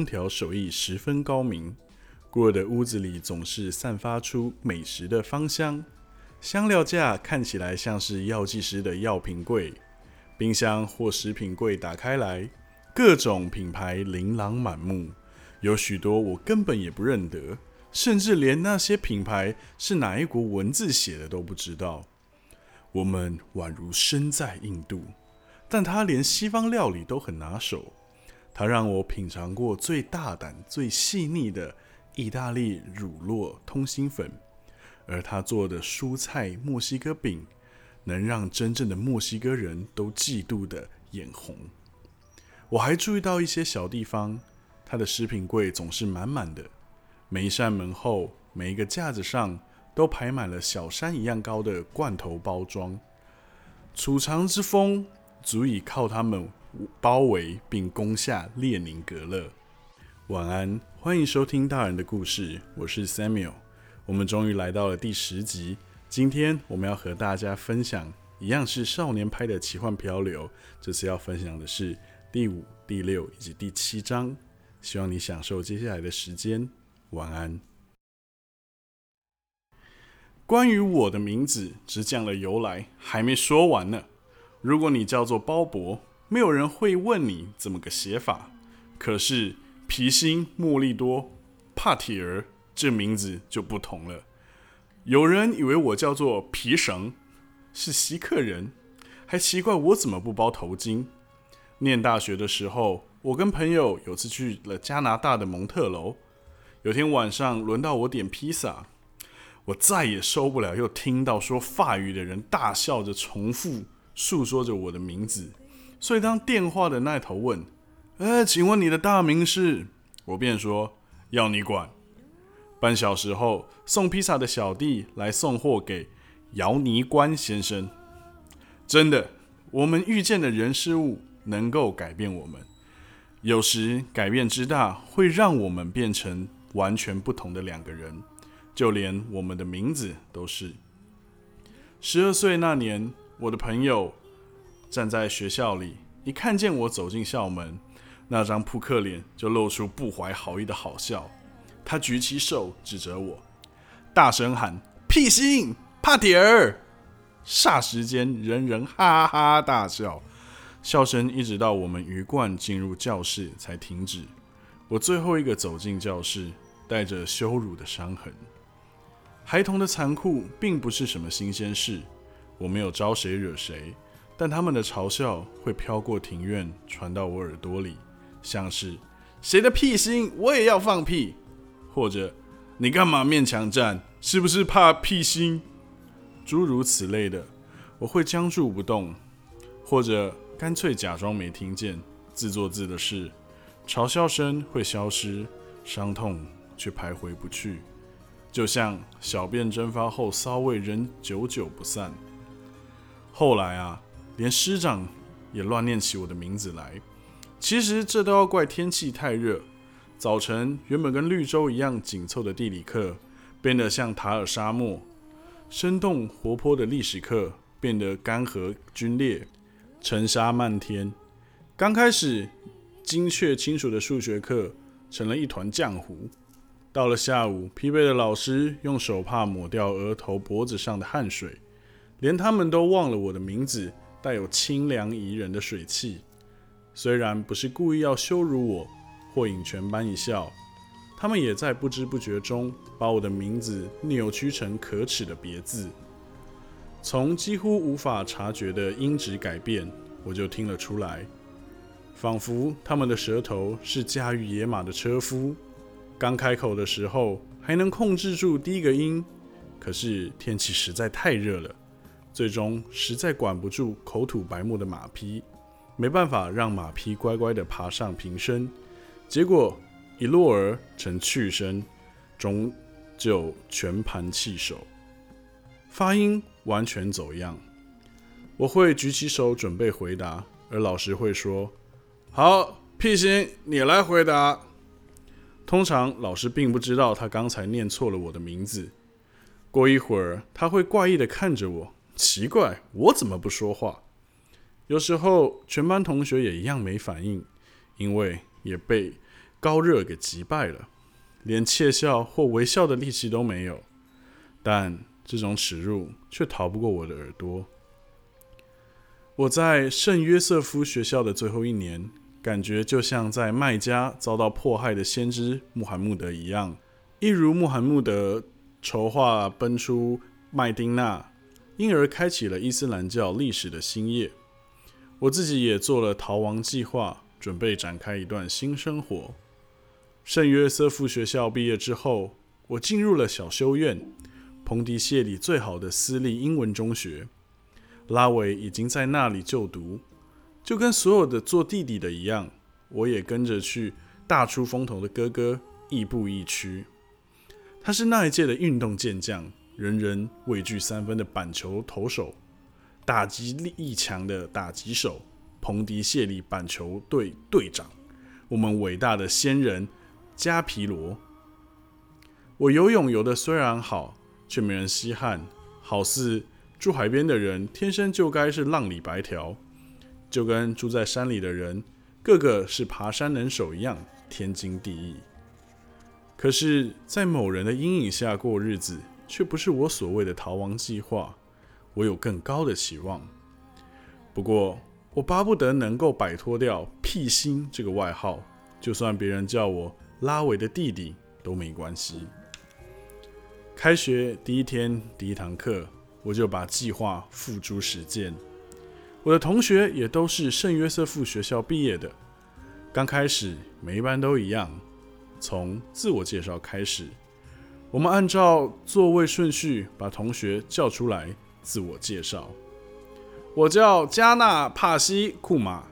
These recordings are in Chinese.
烹调手艺十分高明，孤儿的屋子里总是散发出美食的芳香。香料架看起来像是药剂师的药品柜，冰箱或食品柜打开来，各种品牌琳琅满目，有许多我根本也不认得，甚至连那些品牌是哪一国文字写的都不知道。我们宛如身在印度，但他连西方料理都很拿手。他让我品尝过最大胆、最细腻的意大利乳酪通心粉。而他做的蔬菜墨西哥饼，能让真正的墨西哥人都嫉妒的眼红。我还注意到一些小地方，他的食品柜总是满满的，每一扇门后、每一个架子上都排满了小山一样高的罐头包装。储藏之风足以靠他们包围并攻下列宁格勒。晚安，欢迎收听大人的故事，我是 Samuel。我们终于来到了第十集。今天我们要和大家分享，一样是少年拍的奇幻漂流。这次要分享的是第五、第六以及第七章。希望你享受接下来的时间。晚安。关于我的名字直讲的由来还没说完呢。如果你叫做鲍勃，没有人会问你怎么个写法。可是皮心莫利多帕提尔。这名字就不同了。有人以为我叫做皮绳，是锡克人，还奇怪我怎么不包头巾。念大学的时候，我跟朋友有次去了加拿大的蒙特楼。有天晚上轮到我点披萨，我再也受不了，又听到说法语的人大笑着重复诉说着我的名字。所以当电话的那头问：“呃，请问你的大名是？”我便说：“要你管。”半小时后，送披萨的小弟来送货给姚尼关先生。真的，我们遇见的人事物能够改变我们。有时改变之大，会让我们变成完全不同的两个人。就连我们的名字都是。十二岁那年，我的朋友站在学校里，一看见我走进校门，那张扑克脸就露出不怀好意的好笑。他举起手指着我，大声喊：“屁心，帕铁儿！”霎时间，人人哈哈大笑，笑声一直到我们鱼贯进入教室才停止。我最后一个走进教室，带着羞辱的伤痕。孩童的残酷并不是什么新鲜事，我没有招谁惹谁，但他们的嘲笑会飘过庭院，传到我耳朵里，像是“谁的屁心，我也要放屁。”或者，你干嘛面墙站？是不是怕屁心？诸如此类的，我会僵住不动，或者干脆假装没听见，自作自的事。嘲笑声会消失，伤痛却徘徊不去，就像小便蒸发后骚味仍久久不散。后来啊，连师长也乱念起我的名字来。其实这都要怪天气太热。早晨，原本跟绿洲一样紧凑的地理课，变得像塔尔沙漠；生动活泼的历史课，变得干涸皲裂，尘沙漫天。刚开始，精确清楚的数学课成了一团浆糊。到了下午，疲惫的老师用手帕抹掉额头、脖子上的汗水，连他们都忘了我的名字带有清凉宜人的水汽。虽然不是故意要羞辱我。或引全班一笑，他们也在不知不觉中把我的名字扭曲成可耻的别字。从几乎无法察觉的音质改变，我就听了出来，仿佛他们的舌头是驾驭野马的车夫。刚开口的时候还能控制住第一个音，可是天气实在太热了，最终实在管不住口吐白沫的马匹，没办法让马匹乖乖地爬上瓶身。结果一落儿成去声，终究全盘弃手，发音完全走样。我会举起手准备回答，而老师会说：“好，屁心，你来回答。”通常老师并不知道他刚才念错了我的名字。过一会儿，他会怪异的看着我，奇怪我怎么不说话。有时候全班同学也一样没反应，因为。也被高热给击败了，连窃笑或微笑的力气都没有。但这种耻辱却逃不过我的耳朵。我在圣约瑟夫学校的最后一年，感觉就像在麦加遭到迫害的先知穆罕默德一样，一如穆罕默德筹划奔出麦丁纳，因而开启了伊斯兰教历史的新页。我自己也做了逃亡计划，准备展开一段新生活。圣约瑟夫学校毕业之后，我进入了小修院，蓬迪谢里最好的私立英文中学。拉维已经在那里就读，就跟所有的做弟弟的一样，我也跟着去大出风头的哥哥亦步亦趋。他是那一届的运动健将，人人畏惧三分的板球投手，打击力强的打击手，蓬迪谢里板球队队长，我们伟大的先人加皮罗。我游泳游的虽然好，却没人稀罕，好似。住海边的人天生就该是浪里白条，就跟住在山里的人个个是爬山能手一样天经地义。可是，在某人的阴影下过日子，却不是我所谓的逃亡计划。我有更高的期望。不过，我巴不得能够摆脱掉“屁心”这个外号，就算别人叫我拉维的弟弟都没关系。开学第一天，第一堂课。我就把计划付诸实践。我的同学也都是圣约瑟夫学校毕业的。刚开始每一班都一样，从自我介绍开始。我们按照座位顺序把同学叫出来自我介绍。我叫加纳帕西库马。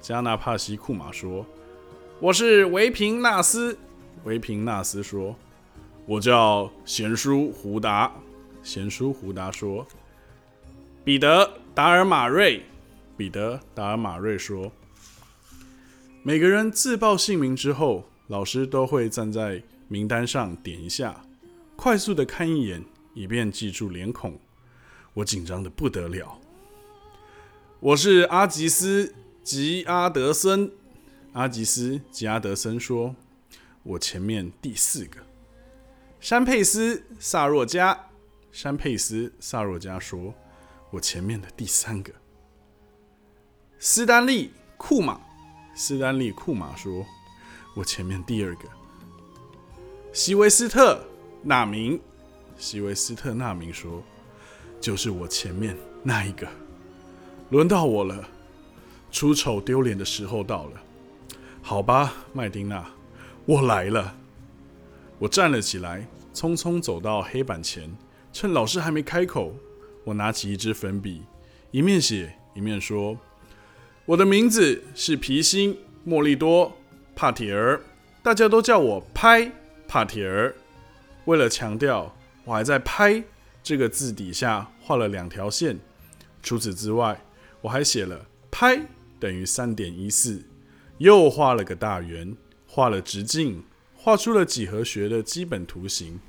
加纳帕西库马说：“我是维平纳斯。”维平纳斯说：“我叫贤叔胡达。”贤叔胡达说：“彼得·达尔马瑞。”彼得·达尔马瑞说：“每个人自报姓名之后，老师都会站在名单上点一下，快速的看一眼，以便记住脸孔。我紧张的不得了。我是阿吉斯·吉阿德森。阿吉斯·吉阿德森说：‘我前面第四个。’山佩斯·萨若加。”山佩斯·萨若加说：“我前面的第三个。”斯丹利·库马，斯丹利·库马说：“我前面第二个。”席维斯特·纳明，席维斯特·纳明说：“就是我前面那一个。”轮到我了，出丑丢脸的时候到了。好吧，麦丁娜，我来了。我站了起来，匆匆走到黑板前。趁老师还没开口，我拿起一支粉笔，一面写一面说：“我的名字是皮辛·莫利多·帕铁尔，大家都叫我拍帕铁尔。”为了强调，我还在“拍”这个字底下画了两条线。除此之外，我还写了“拍等于三点一四”，又画了个大圆，画了直径，画出了几何学的基本图形。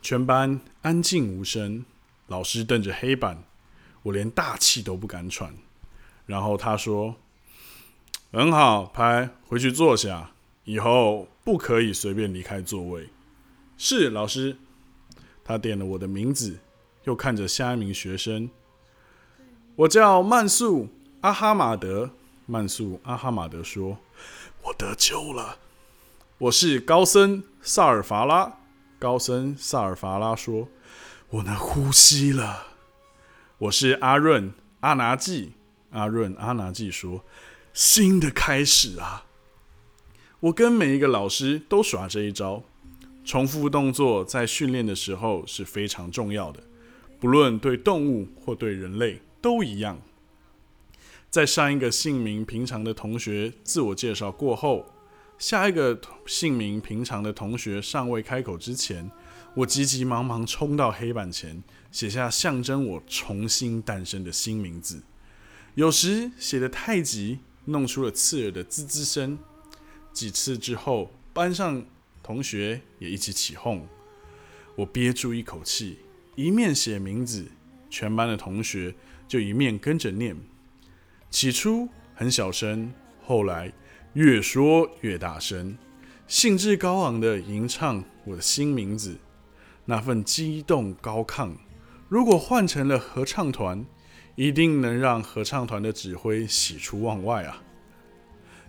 全班安静无声，老师瞪着黑板，我连大气都不敢喘。然后他说：“很好，拍回去坐下，以后不可以随便离开座位。”是老师。他点了我的名字，又看着下一名学生：“我叫曼素·阿哈马德。”曼素·阿哈马德说：“我得救了。”我是高僧萨尔法拉。高僧萨尔法拉说：“我能呼吸了。”我是阿润阿拿季。阿润阿拿季说：“新的开始啊！”我跟每一个老师都耍这一招。重复动作在训练的时候是非常重要的，不论对动物或对人类都一样。在上一个姓名平常的同学自我介绍过后。下一个姓名平常的同学尚未开口之前，我急急忙忙冲到黑板前，写下象征我重新诞生的新名字。有时写得太急，弄出了刺耳的滋滋声。几次之后，班上同学也一起起哄。我憋住一口气，一面写名字，全班的同学就一面跟着念。起初很小声，后来。越说越大声，兴致高昂的吟唱我的新名字，那份激动高亢，如果换成了合唱团，一定能让合唱团的指挥喜出望外啊！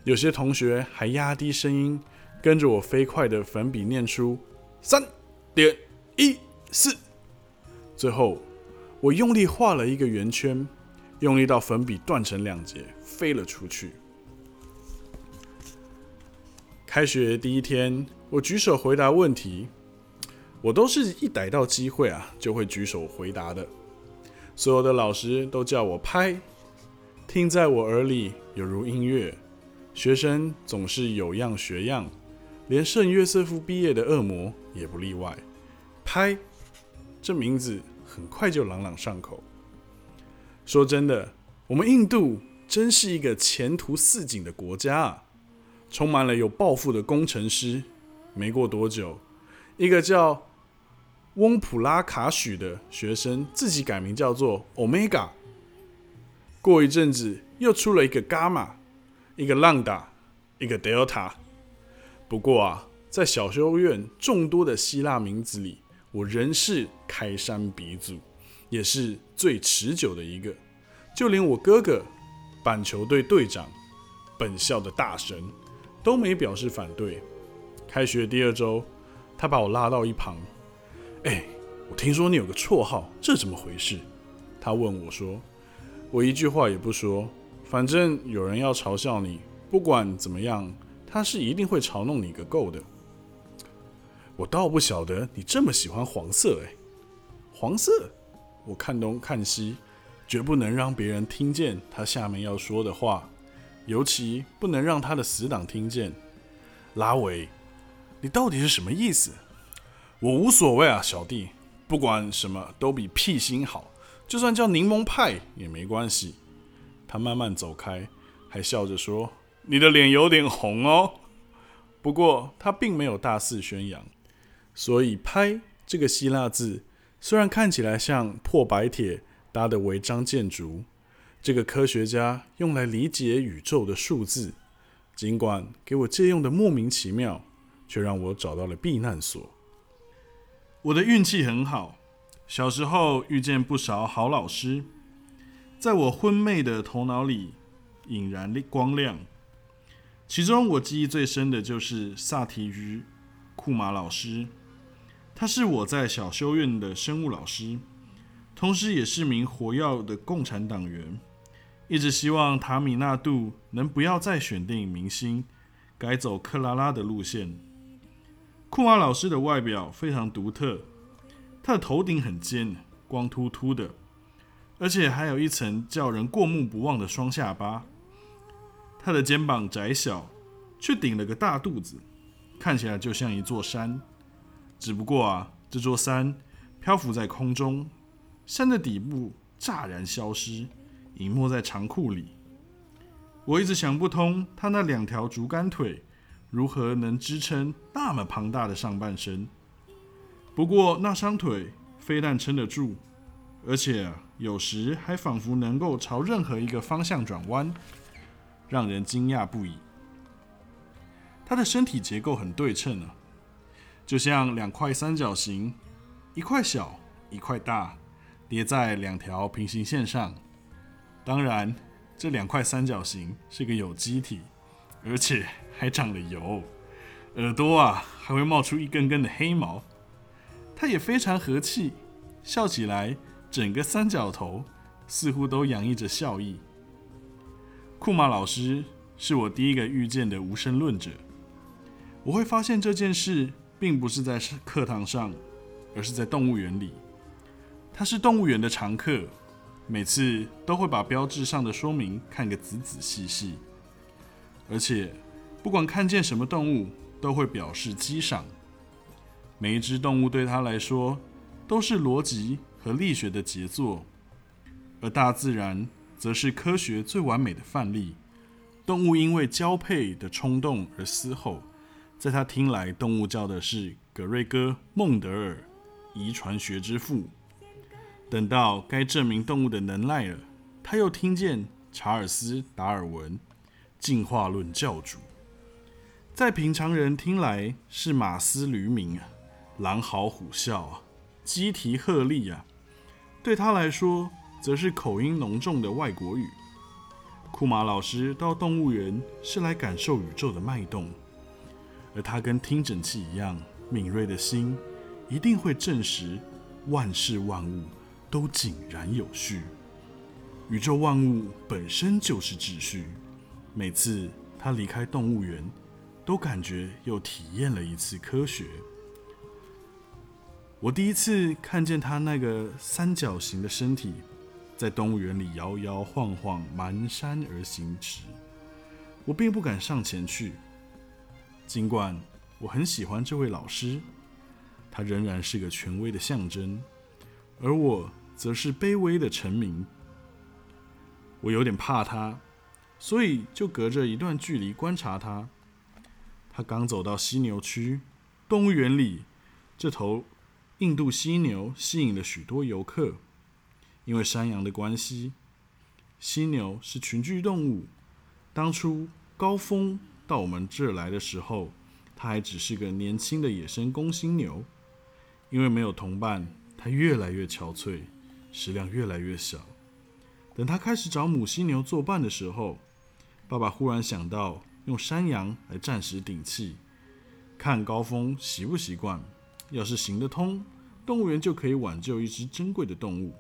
有些同学还压低声音，跟着我飞快的粉笔念出三点一四，最后我用力画了一个圆圈。用力到粉笔断成两截，飞了出去。开学第一天，我举手回答问题，我都是一逮到机会啊就会举手回答的。所有的老师都叫我拍，听在我耳里有如音乐。学生总是有样学样，连圣约瑟夫毕业的恶魔也不例外。拍，这名字很快就朗朗上口。说真的，我们印度真是一个前途似锦的国家啊，充满了有抱负的工程师。没过多久，一个叫翁普拉卡许的学生自己改名叫做 Omega。过一阵子，又出了一个 Gamma，一个 Lambda，一个 Delta。不过啊，在小修院众多的希腊名字里，我仍是开山鼻祖。也是最持久的一个，就连我哥哥，板球队队长，本校的大神，都没表示反对。开学第二周，他把我拉到一旁，哎，我听说你有个绰号，这怎么回事？他问我说，我一句话也不说，反正有人要嘲笑你，不管怎么样，他是一定会嘲弄你个够的。我倒不晓得你这么喜欢黄色，哎，黄色。我看东看西，绝不能让别人听见他下面要说的话，尤其不能让他的死党听见。拉维，你到底是什么意思？我无所谓啊，小弟，不管什么都比屁心好，就算叫柠檬派也没关系。他慢慢走开，还笑着说：“你的脸有点红哦。”不过他并没有大肆宣扬，所以“拍”这个希腊字。虽然看起来像破白铁搭的违章建筑，这个科学家用来理解宇宙的数字，尽管给我借用的莫名其妙，却让我找到了避难所。我的运气很好，小时候遇见不少好老师，在我昏昧的头脑里引燃光亮。其中我记忆最深的就是萨提于库马老师。他是我在小修院的生物老师，同时也是名活跃的共产党员，一直希望塔米纳杜能不要再选电影明星，改走克拉拉的路线。库马老师的外表非常独特，他的头顶很尖，光秃秃的，而且还有一层叫人过目不忘的双下巴。他的肩膀窄小，却顶了个大肚子，看起来就像一座山。只不过啊，这座山漂浮在空中，山的底部乍然消失，隐没在长裤里。我一直想不通，他那两条竹竿腿如何能支撑那么庞大的上半身。不过那双腿非但撑得住，而且有时还仿佛能够朝任何一个方向转弯，让人惊讶不已。他的身体结构很对称啊。就像两块三角形，一块小，一块大，叠在两条平行线上。当然，这两块三角形是个有机体，而且还长了油。耳朵啊，还会冒出一根根的黑毛。它也非常和气，笑起来，整个三角头似乎都洋溢着笑意。库马老师是我第一个遇见的无神论者。我会发现这件事。并不是在课堂上，而是在动物园里。他是动物园的常客，每次都会把标志上的说明看个仔仔细细，而且不管看见什么动物，都会表示欣赏。每一只动物对他来说都是逻辑和力学的杰作，而大自然则是科学最完美的范例。动物因为交配的冲动而嘶吼。在他听来，动物叫的是格瑞戈·孟德尔，遗传学之父。等到该证明动物的能耐了，他又听见查尔斯·达尔文，进化论教主。在平常人听来是马嘶驴鸣啊，狼嚎虎啸啊，鸡啼鹤唳啊，对他来说，则是口音浓重的外国语。库马老师到动物园是来感受宇宙的脉动，而他跟听诊器一样敏锐的心，一定会证实万事万物都井然有序。宇宙万物本身就是秩序。每次他离开动物园，都感觉又体验了一次科学。我第一次看见他那个三角形的身体。在动物园里摇摇晃晃、蹒跚而行时，我并不敢上前去。尽管我很喜欢这位老师，他仍然是个权威的象征，而我则是卑微的臣民。我有点怕他，所以就隔着一段距离观察他。他刚走到犀牛区，动物园里这头印度犀牛吸引了许多游客。因为山羊的关系，犀牛是群居动物。当初高峰到我们这儿来的时候，它还只是个年轻的野生公犀牛。因为没有同伴，它越来越憔悴，食量越来越小。等它开始找母犀牛作伴的时候，爸爸忽然想到用山羊来暂时顶气，看高峰习不习惯。要是行得通，动物园就可以挽救一只珍贵的动物。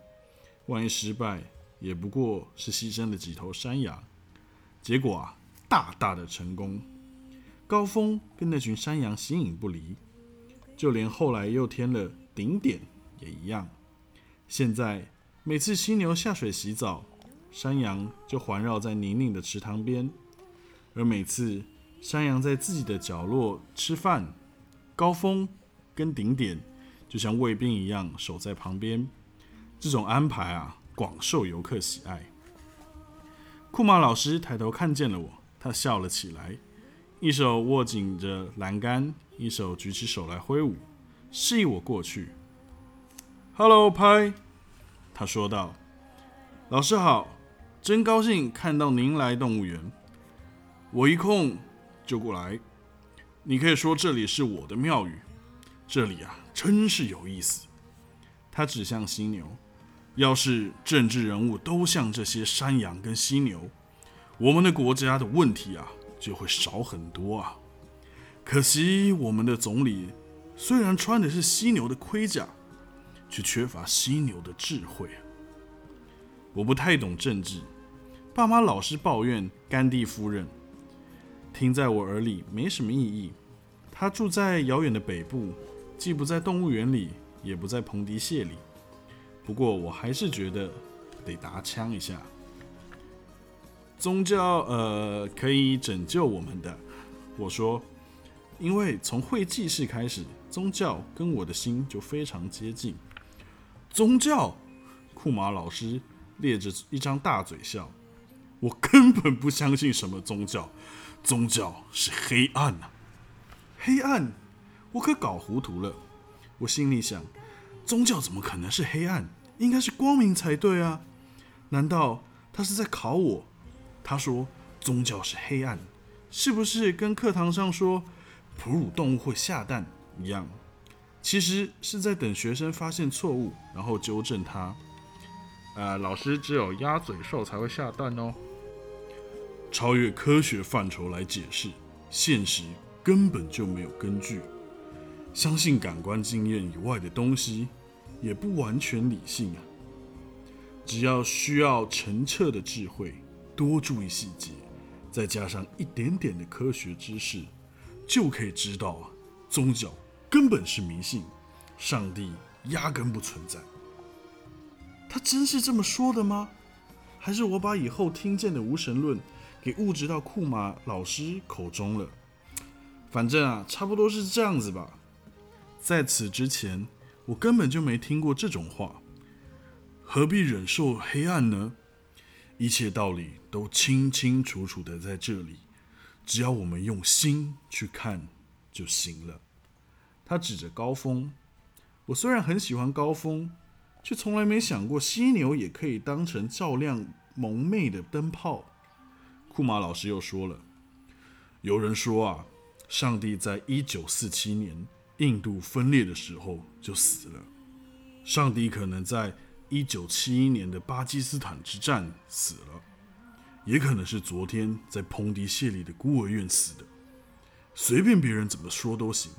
万一失败，也不过是牺牲了几头山羊。结果啊，大大的成功。高峰跟那群山羊形影不离，就连后来又添了顶点也一样。现在每次犀牛下水洗澡，山羊就环绕在宁宁的池塘边；而每次山羊在自己的角落吃饭，高峰跟顶点就像卫兵一样守在旁边。这种安排啊，广受游客喜爱。库马老师抬头看见了我，他笑了起来，一手握紧着栏杆，一手举起手来挥舞，示意我过去。“Hello，拍。”他说道，“老师好，真高兴看到您来动物园。我一空就过来。你可以说这里是我的庙宇，这里啊，真是有意思。”他指向犀牛。要是政治人物都像这些山羊跟犀牛，我们的国家的问题啊就会少很多啊。可惜我们的总理虽然穿的是犀牛的盔甲，却缺乏犀牛的智慧。我不太懂政治，爸妈老是抱怨甘地夫人，听在我耳里没什么意义。她住在遥远的北部，既不在动物园里，也不在蓬迪谢里。不过我还是觉得得打枪一下。宗教呃可以拯救我们的，我说，因为从会计事开始，宗教跟我的心就非常接近。宗教，库马老师咧着一张大嘴笑，我根本不相信什么宗教，宗教是黑暗呐，黑暗，我可搞糊涂了。我心里想。宗教怎么可能是黑暗？应该是光明才对啊！难道他是在考我？他说宗教是黑暗，是不是跟课堂上说哺乳动物会下蛋一样？其实是在等学生发现错误，然后纠正他。呃，老师只有鸭嘴兽才会下蛋哦。超越科学范畴来解释，现实根本就没有根据。相信感官经验以外的东西，也不完全理性啊。只要需要澄澈的智慧，多注意细节，再加上一点点的科学知识，就可以知道啊，宗教根本是迷信，上帝压根不存在。他真是这么说的吗？还是我把以后听见的无神论给误植到库马老师口中了？反正啊，差不多是这样子吧。在此之前，我根本就没听过这种话。何必忍受黑暗呢？一切道理都清清楚楚的在这里，只要我们用心去看就行了。他指着高峰。我虽然很喜欢高峰，却从来没想过犀牛也可以当成照亮蒙昧的灯泡。库马老师又说了：“有人说啊。”上帝在一九四七年印度分裂的时候就死了。上帝可能在一九七一年的巴基斯坦之战死了，也可能是昨天在彭迪谢里的孤儿院死的。随便别人怎么说都行。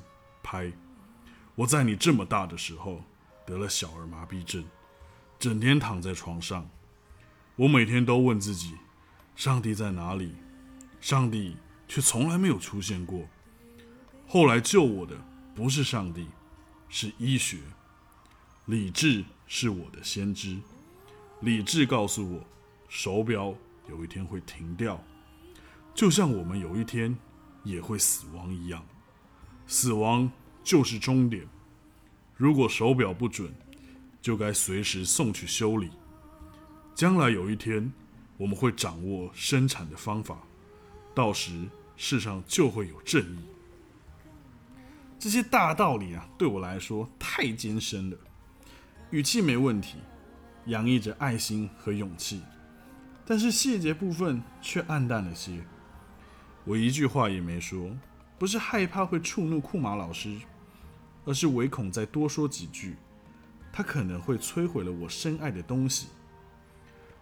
拍，我在你这么大的时候得了小儿麻痹症，整天躺在床上。我每天都问自己：上帝在哪里？上帝却从来没有出现过。后来救我的不是上帝，是医学。理智是我的先知。理智告诉我，手表有一天会停掉，就像我们有一天也会死亡一样。死亡就是终点。如果手表不准，就该随时送去修理。将来有一天，我们会掌握生产的方法，到时世上就会有正义。这些大道理啊，对我来说太艰深了。语气没问题，洋溢着爱心和勇气，但是细节部分却暗淡了些。我一句话也没说，不是害怕会触怒库马老师，而是唯恐再多说几句，他可能会摧毁了我深爱的东西。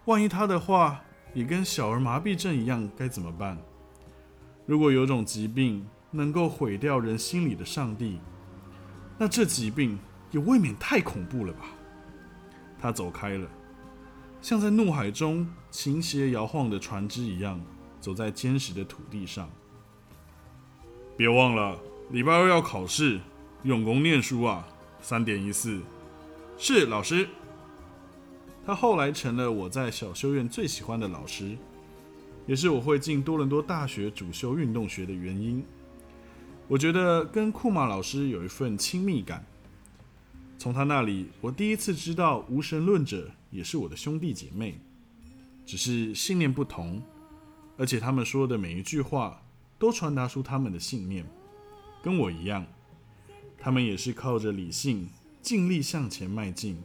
万一他的话也跟小儿麻痹症一样，该怎么办？如果有种疾病能够毁掉人心里的上帝，那这疾病也未免太恐怖了吧？他走开了，像在怒海中倾斜摇晃的船只一样，走在坚实的土地上。别忘了，礼拜二要考试，用功念书啊！三点一四，是老师。他后来成了我在小修院最喜欢的老师，也是我会进多伦多大学主修运动学的原因。我觉得跟库马老师有一份亲密感。从他那里，我第一次知道无神论者也是我的兄弟姐妹，只是信念不同，而且他们说的每一句话都传达出他们的信念，跟我一样，他们也是靠着理性尽力向前迈进，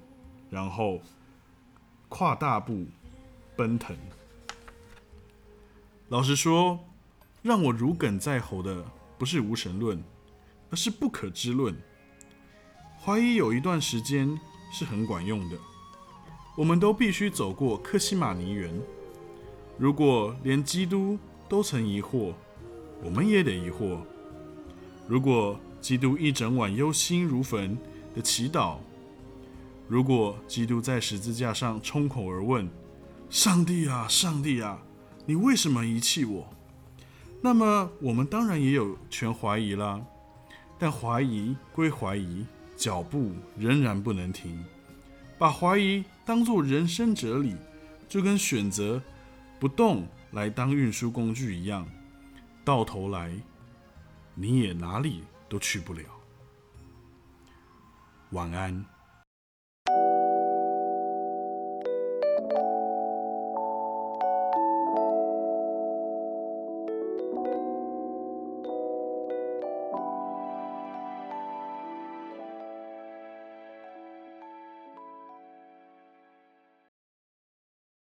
然后。跨大步奔腾。老实说，让我如鲠在喉的不是无神论，而是不可知论。怀疑有一段时间是很管用的。我们都必须走过克西马尼园。如果连基督都曾疑惑，我们也得疑惑。如果基督一整晚忧心如焚的祈祷。如果基督在十字架上冲口而问：“上帝啊，上帝啊，你为什么遗弃我？”那么我们当然也有权怀疑啦。但怀疑归怀疑，脚步仍然不能停。把怀疑当作人生哲理，就跟选择不动来当运输工具一样，到头来你也哪里都去不了。晚安。